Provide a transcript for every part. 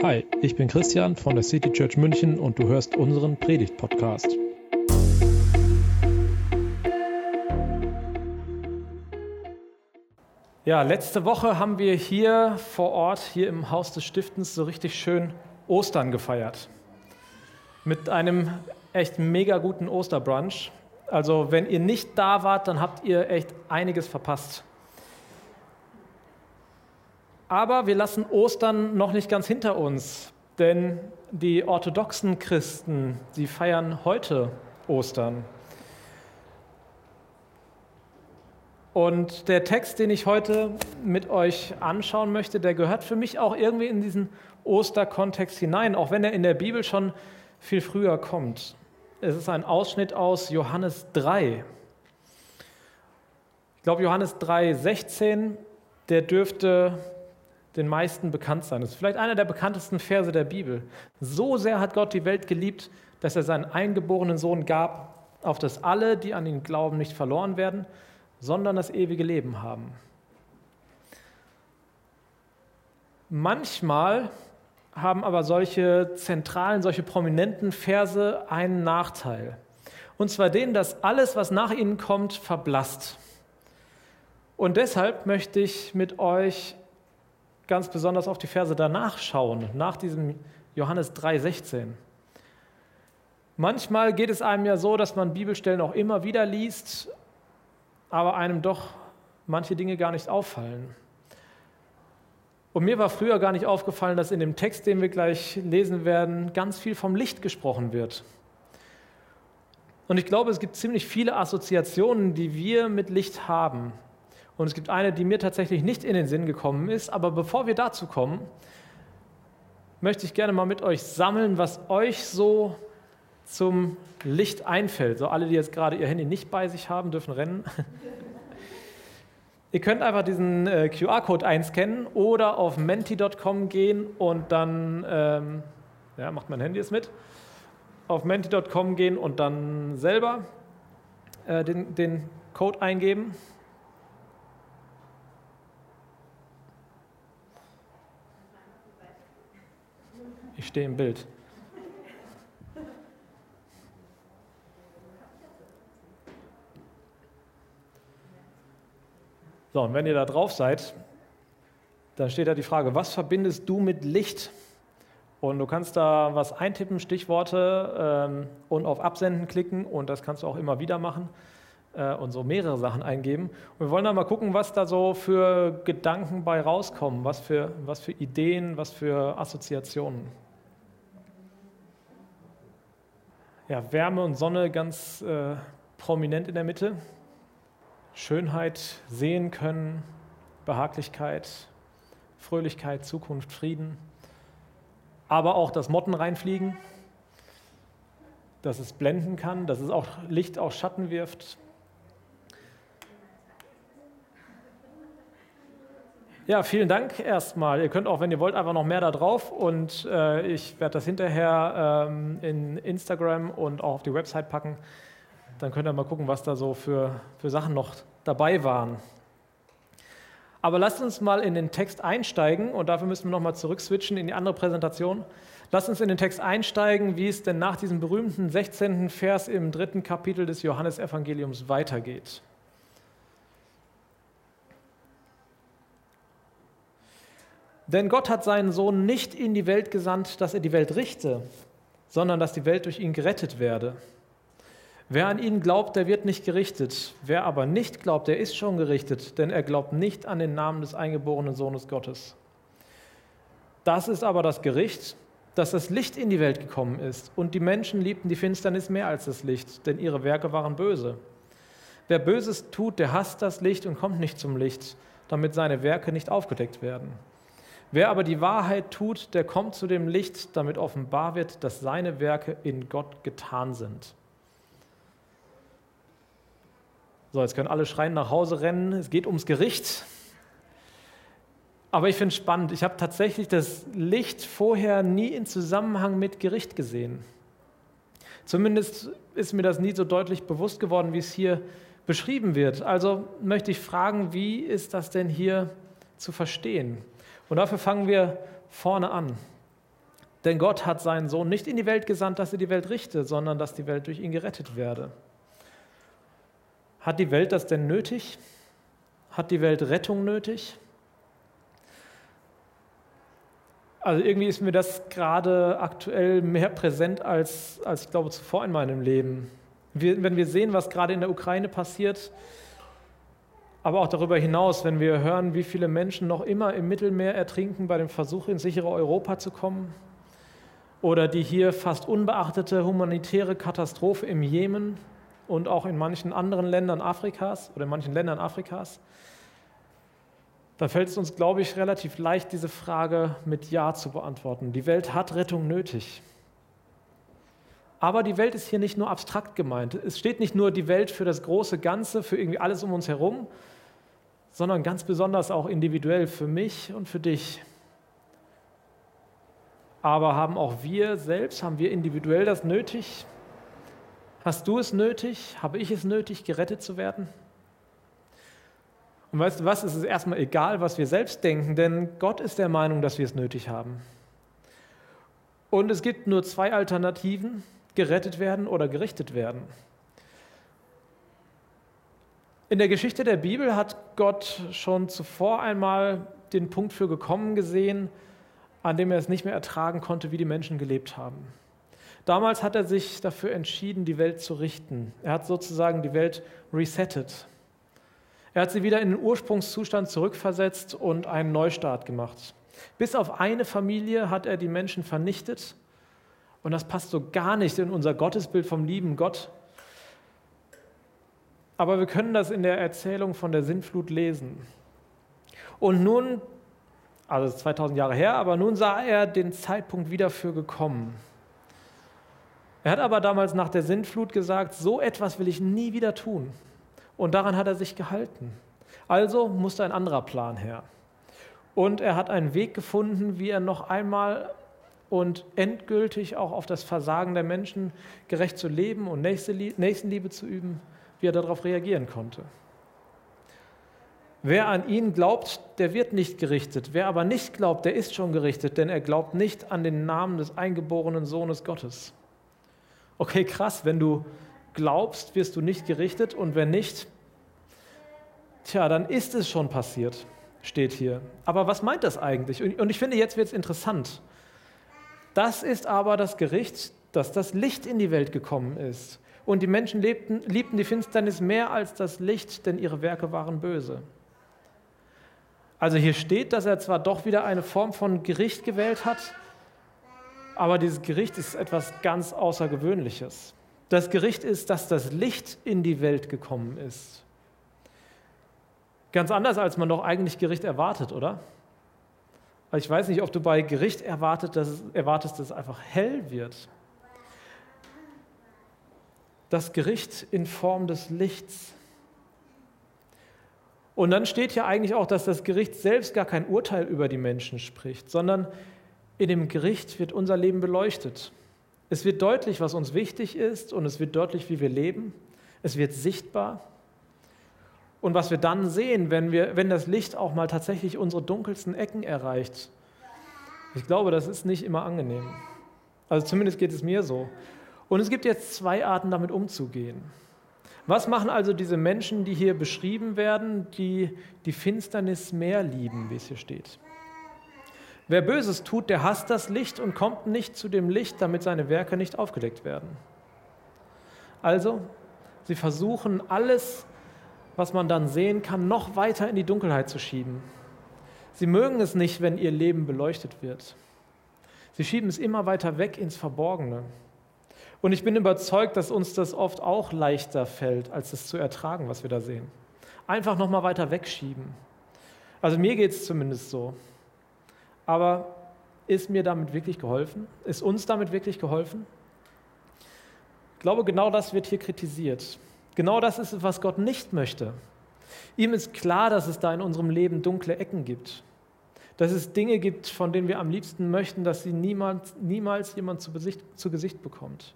Hi, ich bin Christian von der City Church München und du hörst unseren Predigt-Podcast. Ja, letzte Woche haben wir hier vor Ort, hier im Haus des Stiftens, so richtig schön Ostern gefeiert. Mit einem echt mega guten Osterbrunch. Also, wenn ihr nicht da wart, dann habt ihr echt einiges verpasst. Aber wir lassen Ostern noch nicht ganz hinter uns, denn die orthodoxen Christen, sie feiern heute Ostern. Und der Text, den ich heute mit euch anschauen möchte, der gehört für mich auch irgendwie in diesen Osterkontext hinein, auch wenn er in der Bibel schon viel früher kommt. Es ist ein Ausschnitt aus Johannes 3. Ich glaube, Johannes 3, 16, der dürfte den meisten bekannt sein. Das ist vielleicht einer der bekanntesten Verse der Bibel. So sehr hat Gott die Welt geliebt, dass er seinen eingeborenen Sohn gab, auf dass alle, die an ihn glauben, nicht verloren werden, sondern das ewige Leben haben. Manchmal haben aber solche zentralen, solche prominenten Verse einen Nachteil. Und zwar den, dass alles, was nach ihnen kommt, verblasst. Und deshalb möchte ich mit euch ganz besonders auf die Verse danach schauen, nach diesem Johannes 3,16. Manchmal geht es einem ja so, dass man Bibelstellen auch immer wieder liest, aber einem doch manche Dinge gar nicht auffallen. Und mir war früher gar nicht aufgefallen, dass in dem Text, den wir gleich lesen werden, ganz viel vom Licht gesprochen wird. Und ich glaube, es gibt ziemlich viele Assoziationen, die wir mit Licht haben. Und es gibt eine, die mir tatsächlich nicht in den Sinn gekommen ist. Aber bevor wir dazu kommen, möchte ich gerne mal mit euch sammeln, was euch so zum Licht einfällt. So alle, die jetzt gerade ihr Handy nicht bei sich haben, dürfen rennen. Ihr könnt einfach diesen äh, QR-Code einscannen oder auf menti.com gehen und dann, ähm, ja, macht mein Handy es mit, auf menti.com gehen und dann selber äh, den, den Code eingeben. Ich stehe im Bild. So, und wenn ihr da drauf seid, dann steht da die Frage, was verbindest du mit Licht? Und du kannst da was eintippen, Stichworte ähm, und auf Absenden klicken und das kannst du auch immer wieder machen äh, und so mehrere Sachen eingeben. Und wir wollen dann mal gucken, was da so für Gedanken bei rauskommen, was für, was für Ideen, was für Assoziationen. Ja, Wärme und Sonne ganz äh, prominent in der Mitte. Schönheit sehen können, Behaglichkeit, Fröhlichkeit, Zukunft, Frieden. Aber auch das Motten reinfliegen, dass es blenden kann, dass es auch Licht auch Schatten wirft. Ja, vielen Dank erstmal. Ihr könnt auch, wenn ihr wollt, einfach noch mehr da drauf und äh, ich werde das hinterher ähm, in Instagram und auch auf die Website packen. Dann könnt ihr mal gucken, was da so für, für Sachen noch dabei waren. Aber lasst uns mal in den Text einsteigen und dafür müssen wir nochmal zurückswitchen in die andere Präsentation. Lasst uns in den Text einsteigen, wie es denn nach diesem berühmten 16. Vers im dritten Kapitel des Johannesevangeliums weitergeht. Denn Gott hat seinen Sohn nicht in die Welt gesandt, dass er die Welt richte, sondern dass die Welt durch ihn gerettet werde. Wer an ihn glaubt, der wird nicht gerichtet. Wer aber nicht glaubt, der ist schon gerichtet, denn er glaubt nicht an den Namen des eingeborenen Sohnes Gottes. Das ist aber das Gericht, dass das Licht in die Welt gekommen ist und die Menschen liebten die Finsternis mehr als das Licht, denn ihre Werke waren böse. Wer Böses tut, der hasst das Licht und kommt nicht zum Licht, damit seine Werke nicht aufgedeckt werden. Wer aber die Wahrheit tut, der kommt zu dem Licht, damit offenbar wird, dass seine Werke in Gott getan sind. So, jetzt können alle schreien nach Hause rennen. Es geht ums Gericht. Aber ich finde es spannend. Ich habe tatsächlich das Licht vorher nie in Zusammenhang mit Gericht gesehen. Zumindest ist mir das nie so deutlich bewusst geworden, wie es hier beschrieben wird. Also möchte ich fragen, wie ist das denn hier zu verstehen? Und dafür fangen wir vorne an. Denn Gott hat seinen Sohn nicht in die Welt gesandt, dass er die Welt richte, sondern dass die Welt durch ihn gerettet werde. Hat die Welt das denn nötig? Hat die Welt Rettung nötig? Also irgendwie ist mir das gerade aktuell mehr präsent als, als ich glaube zuvor in meinem Leben. Wir, wenn wir sehen, was gerade in der Ukraine passiert, aber auch darüber hinaus, wenn wir hören, wie viele Menschen noch immer im Mittelmeer ertrinken bei dem Versuch, ins sichere Europa zu kommen, oder die hier fast unbeachtete humanitäre Katastrophe im Jemen und auch in manchen anderen Ländern Afrikas oder in manchen Ländern Afrikas, da fällt es uns, glaube ich, relativ leicht, diese Frage mit Ja zu beantworten. Die Welt hat Rettung nötig. Aber die Welt ist hier nicht nur abstrakt gemeint. Es steht nicht nur die Welt für das große Ganze, für irgendwie alles um uns herum, sondern ganz besonders auch individuell für mich und für dich. Aber haben auch wir selbst, haben wir individuell das nötig? Hast du es nötig? Habe ich es nötig, gerettet zu werden? Und weißt du was, es ist erstmal egal, was wir selbst denken, denn Gott ist der Meinung, dass wir es nötig haben. Und es gibt nur zwei Alternativen, gerettet werden oder gerichtet werden. In der Geschichte der Bibel hat Gott schon zuvor einmal den Punkt für gekommen gesehen, an dem er es nicht mehr ertragen konnte, wie die Menschen gelebt haben. Damals hat er sich dafür entschieden, die Welt zu richten. Er hat sozusagen die Welt resettet. Er hat sie wieder in den Ursprungszustand zurückversetzt und einen Neustart gemacht. Bis auf eine Familie hat er die Menschen vernichtet. Und das passt so gar nicht in unser Gottesbild vom lieben Gott. Aber wir können das in der Erzählung von der Sintflut lesen. Und nun also 2000 Jahre her, aber nun sah er den Zeitpunkt wieder für gekommen. Er hat aber damals nach der Sintflut gesagt, so etwas will ich nie wieder tun. Und daran hat er sich gehalten. Also musste ein anderer Plan her. Und er hat einen Weg gefunden, wie er noch einmal und endgültig auch auf das Versagen der Menschen gerecht zu leben und Nächstenliebe zu üben, wie er darauf reagieren konnte. Wer an ihn glaubt, der wird nicht gerichtet. Wer aber nicht glaubt, der ist schon gerichtet, denn er glaubt nicht an den Namen des eingeborenen Sohnes Gottes. Okay, krass, wenn du glaubst, wirst du nicht gerichtet und wenn nicht, tja, dann ist es schon passiert, steht hier. Aber was meint das eigentlich? Und ich finde, jetzt wird es interessant. Das ist aber das Gericht, dass das Licht in die Welt gekommen ist. Und die Menschen lebten, liebten die Finsternis mehr als das Licht, denn ihre Werke waren böse. Also hier steht, dass er zwar doch wieder eine Form von Gericht gewählt hat, aber dieses Gericht ist etwas ganz Außergewöhnliches. Das Gericht ist, dass das Licht in die Welt gekommen ist. Ganz anders, als man doch eigentlich Gericht erwartet, oder? Ich weiß nicht, ob du bei Gericht erwartet, dass es, erwartest, dass es einfach hell wird. Das Gericht in Form des Lichts. Und dann steht ja eigentlich auch, dass das Gericht selbst gar kein Urteil über die Menschen spricht, sondern in dem Gericht wird unser Leben beleuchtet. Es wird deutlich, was uns wichtig ist und es wird deutlich, wie wir leben. Es wird sichtbar. Und was wir dann sehen, wenn, wir, wenn das Licht auch mal tatsächlich unsere dunkelsten Ecken erreicht, ich glaube, das ist nicht immer angenehm. Also zumindest geht es mir so. Und es gibt jetzt zwei Arten, damit umzugehen. Was machen also diese Menschen, die hier beschrieben werden, die die Finsternis mehr lieben, wie es hier steht? Wer Böses tut, der hasst das Licht und kommt nicht zu dem Licht, damit seine Werke nicht aufgedeckt werden. Also, sie versuchen alles, was man dann sehen kann, noch weiter in die Dunkelheit zu schieben. Sie mögen es nicht, wenn ihr Leben beleuchtet wird. Sie schieben es immer weiter weg ins Verborgene. Und ich bin überzeugt, dass uns das oft auch leichter fällt, als es zu ertragen, was wir da sehen. Einfach nochmal weiter wegschieben. Also mir geht es zumindest so. Aber ist mir damit wirklich geholfen? Ist uns damit wirklich geholfen? Ich glaube, genau das wird hier kritisiert. Genau das ist es, was Gott nicht möchte. Ihm ist klar, dass es da in unserem Leben dunkle Ecken gibt. Dass es Dinge gibt, von denen wir am liebsten möchten, dass sie niemals, niemals jemand zu, Besicht, zu Gesicht bekommt.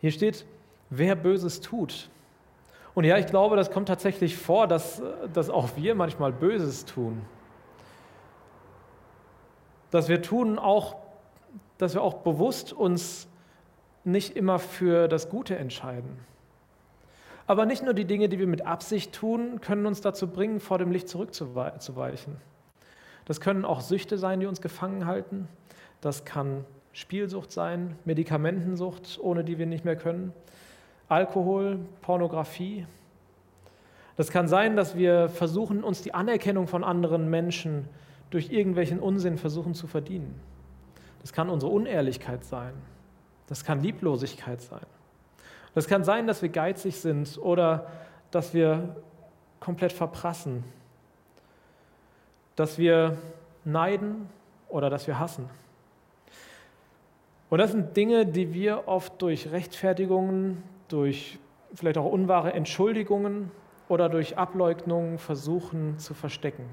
Hier steht, wer Böses tut. Und ja, ich glaube, das kommt tatsächlich vor, dass, dass auch wir manchmal Böses tun. Dass wir tun auch dass wir auch bewusst uns nicht immer für das Gute entscheiden. Aber nicht nur die Dinge, die wir mit Absicht tun, können uns dazu bringen, vor dem Licht zurückzuweichen. Das können auch Süchte sein, die uns gefangen halten. Das kann Spielsucht sein, Medikamentensucht, ohne die wir nicht mehr können, Alkohol, Pornografie. Das kann sein, dass wir versuchen, uns die Anerkennung von anderen Menschen durch irgendwelchen Unsinn versuchen zu verdienen. Das kann unsere Unehrlichkeit sein. Das kann Lieblosigkeit sein. Das kann sein, dass wir geizig sind oder dass wir komplett verprassen, dass wir neiden oder dass wir hassen. Und das sind Dinge, die wir oft durch Rechtfertigungen, durch vielleicht auch unwahre Entschuldigungen oder durch Ableugnungen versuchen zu verstecken.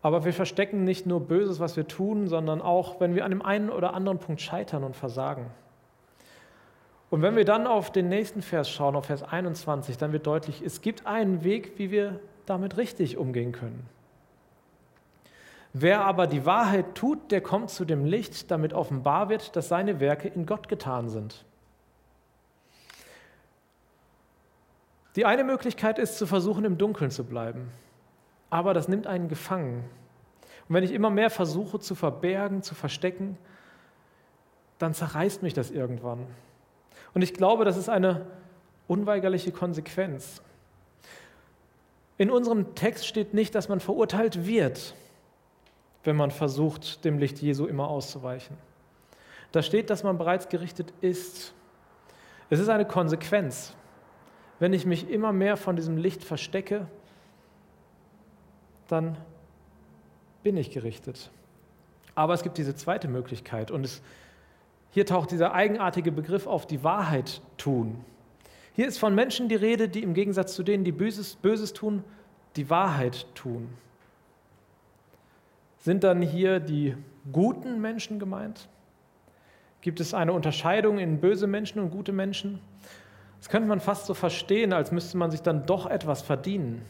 Aber wir verstecken nicht nur Böses, was wir tun, sondern auch, wenn wir an dem einen oder anderen Punkt scheitern und versagen. Und wenn wir dann auf den nächsten Vers schauen, auf Vers 21, dann wird deutlich, es gibt einen Weg, wie wir damit richtig umgehen können. Wer aber die Wahrheit tut, der kommt zu dem Licht, damit offenbar wird, dass seine Werke in Gott getan sind. Die eine Möglichkeit ist zu versuchen, im Dunkeln zu bleiben. Aber das nimmt einen gefangen. Und wenn ich immer mehr versuche zu verbergen, zu verstecken, dann zerreißt mich das irgendwann. Und ich glaube, das ist eine unweigerliche Konsequenz. In unserem Text steht nicht, dass man verurteilt wird, wenn man versucht, dem Licht Jesu immer auszuweichen. Da steht, dass man bereits gerichtet ist. Es ist eine Konsequenz. Wenn ich mich immer mehr von diesem Licht verstecke, dann bin ich gerichtet. Aber es gibt diese zweite Möglichkeit und es, hier taucht dieser eigenartige Begriff auf die Wahrheit tun. Hier ist von Menschen die Rede, die im Gegensatz zu denen, die Böses, Böses tun, die Wahrheit tun. Sind dann hier die guten Menschen gemeint? Gibt es eine Unterscheidung in böse Menschen und gute Menschen? Das könnte man fast so verstehen, als müsste man sich dann doch etwas verdienen.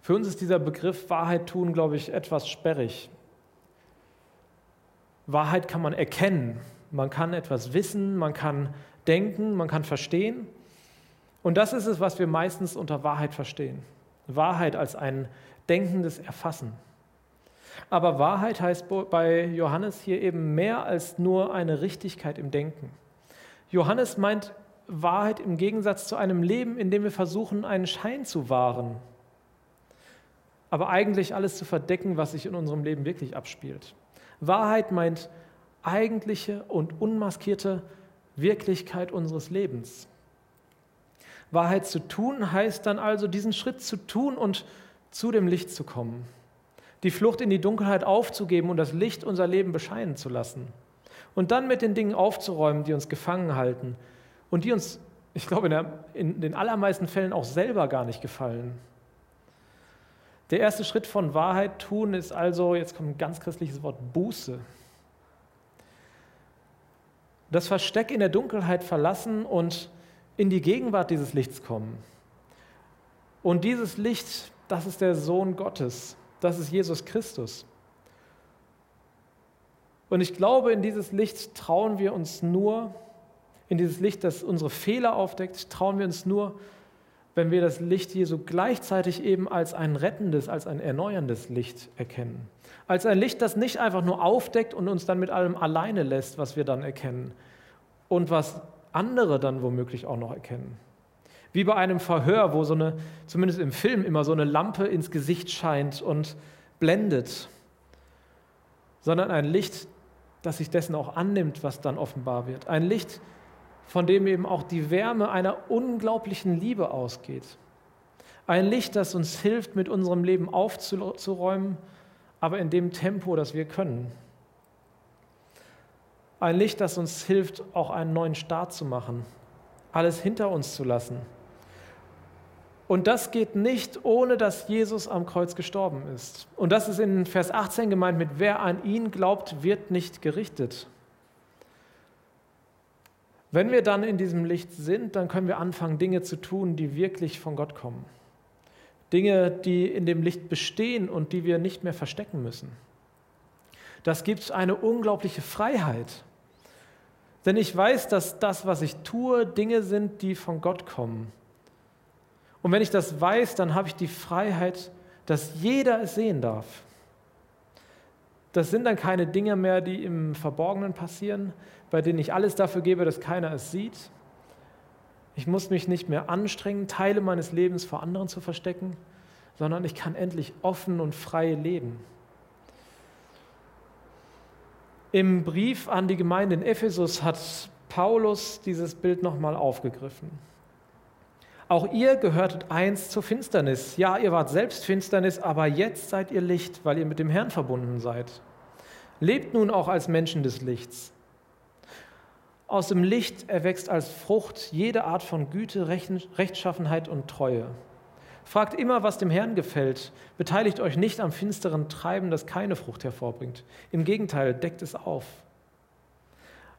Für uns ist dieser Begriff Wahrheit tun, glaube ich, etwas sperrig. Wahrheit kann man erkennen, man kann etwas wissen, man kann denken, man kann verstehen. Und das ist es, was wir meistens unter Wahrheit verstehen. Wahrheit als ein denkendes Erfassen. Aber Wahrheit heißt bei Johannes hier eben mehr als nur eine Richtigkeit im Denken. Johannes meint Wahrheit im Gegensatz zu einem Leben, in dem wir versuchen, einen Schein zu wahren, aber eigentlich alles zu verdecken, was sich in unserem Leben wirklich abspielt. Wahrheit meint eigentliche und unmaskierte Wirklichkeit unseres Lebens. Wahrheit zu tun heißt dann also, diesen Schritt zu tun und zu dem Licht zu kommen. Die Flucht in die Dunkelheit aufzugeben und das Licht unser Leben bescheinen zu lassen. Und dann mit den Dingen aufzuräumen, die uns gefangen halten und die uns, ich glaube, in, der, in den allermeisten Fällen auch selber gar nicht gefallen. Der erste Schritt von Wahrheit tun ist also, jetzt kommt ein ganz christliches Wort, Buße. Das Versteck in der Dunkelheit verlassen und in die Gegenwart dieses Lichts kommen. Und dieses Licht, das ist der Sohn Gottes, das ist Jesus Christus. Und ich glaube, in dieses Licht trauen wir uns nur, in dieses Licht, das unsere Fehler aufdeckt, trauen wir uns nur, wenn wir das Licht Jesu gleichzeitig eben als ein rettendes, als ein erneuerndes Licht erkennen. Als ein Licht, das nicht einfach nur aufdeckt und uns dann mit allem alleine lässt, was wir dann erkennen und was andere dann womöglich auch noch erkennen. Wie bei einem Verhör, wo so eine, zumindest im Film, immer so eine Lampe ins Gesicht scheint und blendet, sondern ein Licht, das sich dessen auch annimmt, was dann offenbar wird. Ein Licht, das von dem eben auch die Wärme einer unglaublichen Liebe ausgeht. Ein Licht, das uns hilft, mit unserem Leben aufzuräumen, aber in dem Tempo, das wir können. Ein Licht, das uns hilft, auch einen neuen Start zu machen, alles hinter uns zu lassen. Und das geht nicht, ohne dass Jesus am Kreuz gestorben ist. Und das ist in Vers 18 gemeint mit, wer an ihn glaubt, wird nicht gerichtet. Wenn wir dann in diesem Licht sind, dann können wir anfangen, Dinge zu tun, die wirklich von Gott kommen. Dinge, die in dem Licht bestehen und die wir nicht mehr verstecken müssen. Das gibt eine unglaubliche Freiheit. Denn ich weiß, dass das, was ich tue, Dinge sind, die von Gott kommen. Und wenn ich das weiß, dann habe ich die Freiheit, dass jeder es sehen darf. Das sind dann keine Dinge mehr, die im Verborgenen passieren, bei denen ich alles dafür gebe, dass keiner es sieht. Ich muss mich nicht mehr anstrengen, Teile meines Lebens vor anderen zu verstecken, sondern ich kann endlich offen und frei leben. Im Brief an die Gemeinde in Ephesus hat Paulus dieses Bild nochmal aufgegriffen. Auch ihr gehörtet einst zur Finsternis. Ja, ihr wart selbst Finsternis, aber jetzt seid ihr Licht, weil ihr mit dem Herrn verbunden seid. Lebt nun auch als Menschen des Lichts. Aus dem Licht erwächst als Frucht jede Art von Güte, Rechtschaffenheit und Treue. Fragt immer, was dem Herrn gefällt. Beteiligt euch nicht am finsteren Treiben, das keine Frucht hervorbringt. Im Gegenteil, deckt es auf.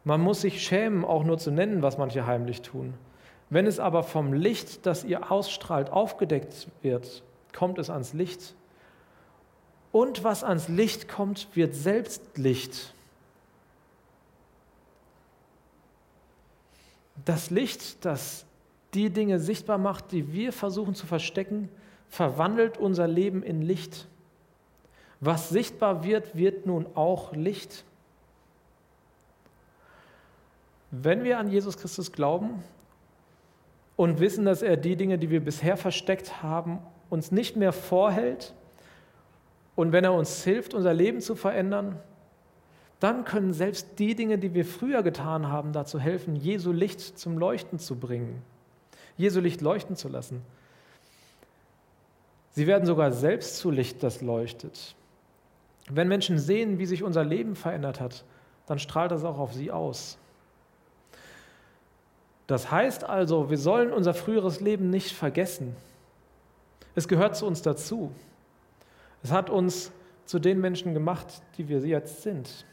Man muss sich schämen, auch nur zu nennen, was manche heimlich tun. Wenn es aber vom Licht, das ihr ausstrahlt, aufgedeckt wird, kommt es ans Licht. Und was ans Licht kommt, wird selbst Licht. Das Licht, das die Dinge sichtbar macht, die wir versuchen zu verstecken, verwandelt unser Leben in Licht. Was sichtbar wird, wird nun auch Licht. Wenn wir an Jesus Christus glauben, und wissen, dass er die Dinge, die wir bisher versteckt haben, uns nicht mehr vorhält. Und wenn er uns hilft, unser Leben zu verändern, dann können selbst die Dinge, die wir früher getan haben, dazu helfen, Jesu Licht zum Leuchten zu bringen, Jesu Licht leuchten zu lassen. Sie werden sogar selbst zu Licht, das leuchtet. Wenn Menschen sehen, wie sich unser Leben verändert hat, dann strahlt das auch auf sie aus. Das heißt also, wir sollen unser früheres Leben nicht vergessen. Es gehört zu uns dazu. Es hat uns zu den Menschen gemacht, die wir jetzt sind.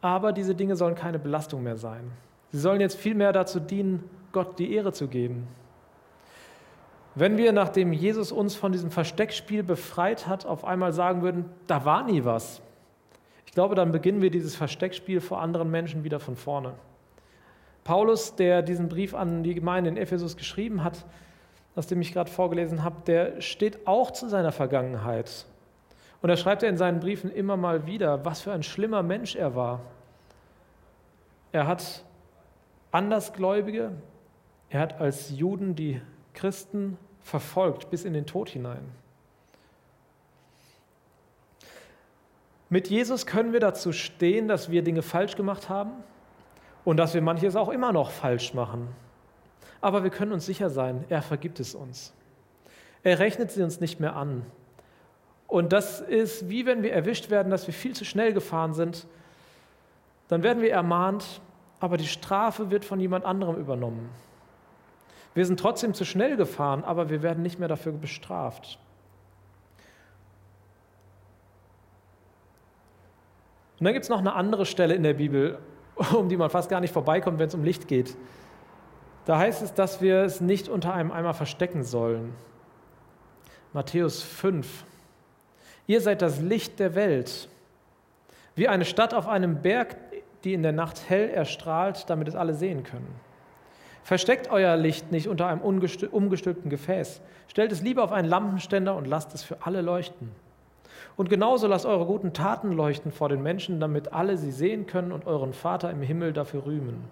Aber diese Dinge sollen keine Belastung mehr sein. Sie sollen jetzt vielmehr dazu dienen, Gott die Ehre zu geben. Wenn wir, nachdem Jesus uns von diesem Versteckspiel befreit hat, auf einmal sagen würden, da war nie was, ich glaube, dann beginnen wir dieses Versteckspiel vor anderen Menschen wieder von vorne. Paulus, der diesen Brief an die Gemeinde in Ephesus geschrieben hat, aus dem ich gerade vorgelesen habe, der steht auch zu seiner Vergangenheit. Und da schreibt er in seinen Briefen immer mal wieder, was für ein schlimmer Mensch er war. Er hat Andersgläubige, er hat als Juden die Christen verfolgt bis in den Tod hinein. Mit Jesus können wir dazu stehen, dass wir Dinge falsch gemacht haben, und dass wir manches auch immer noch falsch machen. Aber wir können uns sicher sein, er vergibt es uns. Er rechnet sie uns nicht mehr an. Und das ist wie wenn wir erwischt werden, dass wir viel zu schnell gefahren sind. Dann werden wir ermahnt, aber die Strafe wird von jemand anderem übernommen. Wir sind trotzdem zu schnell gefahren, aber wir werden nicht mehr dafür bestraft. Und dann gibt es noch eine andere Stelle in der Bibel, um die man fast gar nicht vorbeikommt, wenn es um Licht geht. Da heißt es, dass wir es nicht unter einem Eimer verstecken sollen. Matthäus 5. Ihr seid das Licht der Welt. Wie eine Stadt auf einem Berg, die in der Nacht hell erstrahlt, damit es alle sehen können. Versteckt euer Licht nicht unter einem umgestülpten Gefäß. Stellt es lieber auf einen Lampenständer und lasst es für alle leuchten. Und genauso lasst eure guten Taten leuchten vor den Menschen, damit alle sie sehen können und euren Vater im Himmel dafür rühmen.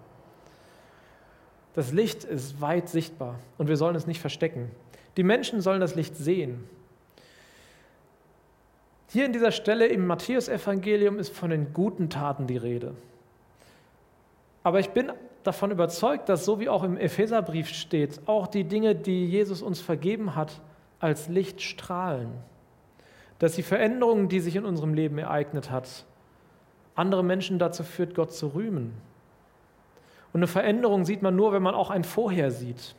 Das Licht ist weit sichtbar und wir sollen es nicht verstecken. Die Menschen sollen das Licht sehen. Hier in dieser Stelle im Matthäusevangelium ist von den guten Taten die Rede. Aber ich bin davon überzeugt, dass so wie auch im Epheserbrief steht, auch die Dinge, die Jesus uns vergeben hat, als Licht strahlen dass die Veränderung, die sich in unserem Leben ereignet hat, andere Menschen dazu führt, Gott zu rühmen. Und eine Veränderung sieht man nur, wenn man auch ein Vorher sieht.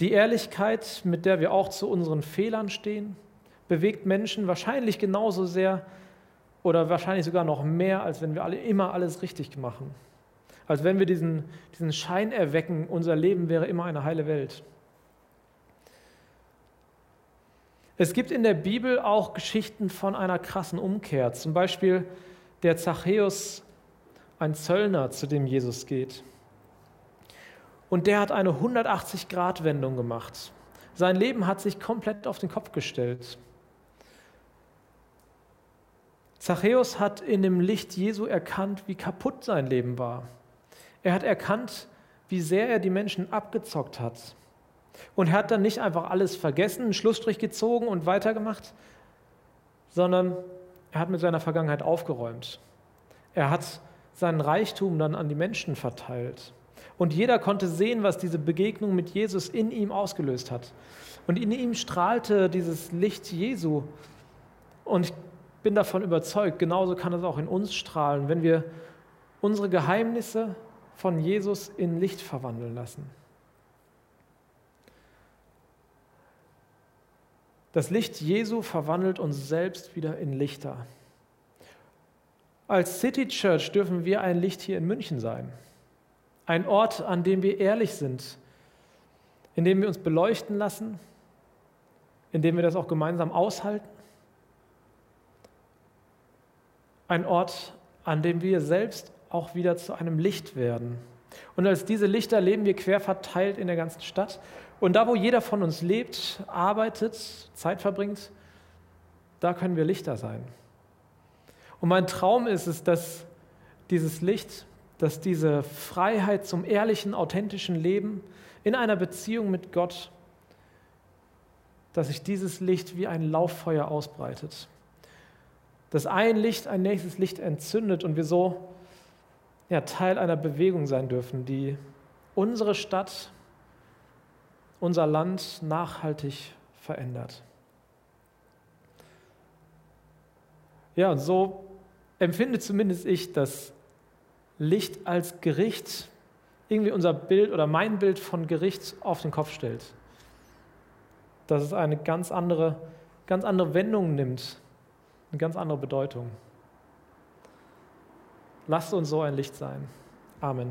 Die Ehrlichkeit, mit der wir auch zu unseren Fehlern stehen, bewegt Menschen wahrscheinlich genauso sehr oder wahrscheinlich sogar noch mehr, als wenn wir alle immer alles richtig machen. Als wenn wir diesen, diesen Schein erwecken, unser Leben wäre immer eine heile Welt. Es gibt in der Bibel auch Geschichten von einer krassen Umkehr. Zum Beispiel der Zachäus, ein Zöllner, zu dem Jesus geht. Und der hat eine 180-Grad-Wendung gemacht. Sein Leben hat sich komplett auf den Kopf gestellt. Zachäus hat in dem Licht Jesu erkannt, wie kaputt sein Leben war. Er hat erkannt, wie sehr er die Menschen abgezockt hat. Und er hat dann nicht einfach alles vergessen, einen Schlussstrich gezogen und weitergemacht, sondern er hat mit seiner Vergangenheit aufgeräumt. Er hat seinen Reichtum dann an die Menschen verteilt. Und jeder konnte sehen, was diese Begegnung mit Jesus in ihm ausgelöst hat. Und in ihm strahlte dieses Licht Jesu. Und ich bin davon überzeugt, genauso kann es auch in uns strahlen, wenn wir unsere Geheimnisse von Jesus in Licht verwandeln lassen. Das Licht Jesu verwandelt uns selbst wieder in Lichter. Als City Church dürfen wir ein Licht hier in München sein. Ein Ort, an dem wir ehrlich sind, in dem wir uns beleuchten lassen, in dem wir das auch gemeinsam aushalten. Ein Ort, an dem wir selbst auch wieder zu einem Licht werden. Und als diese Lichter leben wir quer verteilt in der ganzen Stadt. Und da, wo jeder von uns lebt, arbeitet, Zeit verbringt, da können wir Lichter sein. Und mein Traum ist es, dass dieses Licht, dass diese Freiheit zum ehrlichen, authentischen Leben in einer Beziehung mit Gott, dass sich dieses Licht wie ein Lauffeuer ausbreitet. Dass ein Licht ein nächstes Licht entzündet und wir so ja, Teil einer Bewegung sein dürfen, die unsere Stadt, unser Land nachhaltig verändert. Ja, und so empfinde zumindest ich das Licht als Gericht irgendwie unser Bild oder mein Bild von Gericht auf den Kopf stellt. Dass es eine ganz andere, ganz andere Wendung nimmt, eine ganz andere Bedeutung. Lasst uns so ein Licht sein. Amen.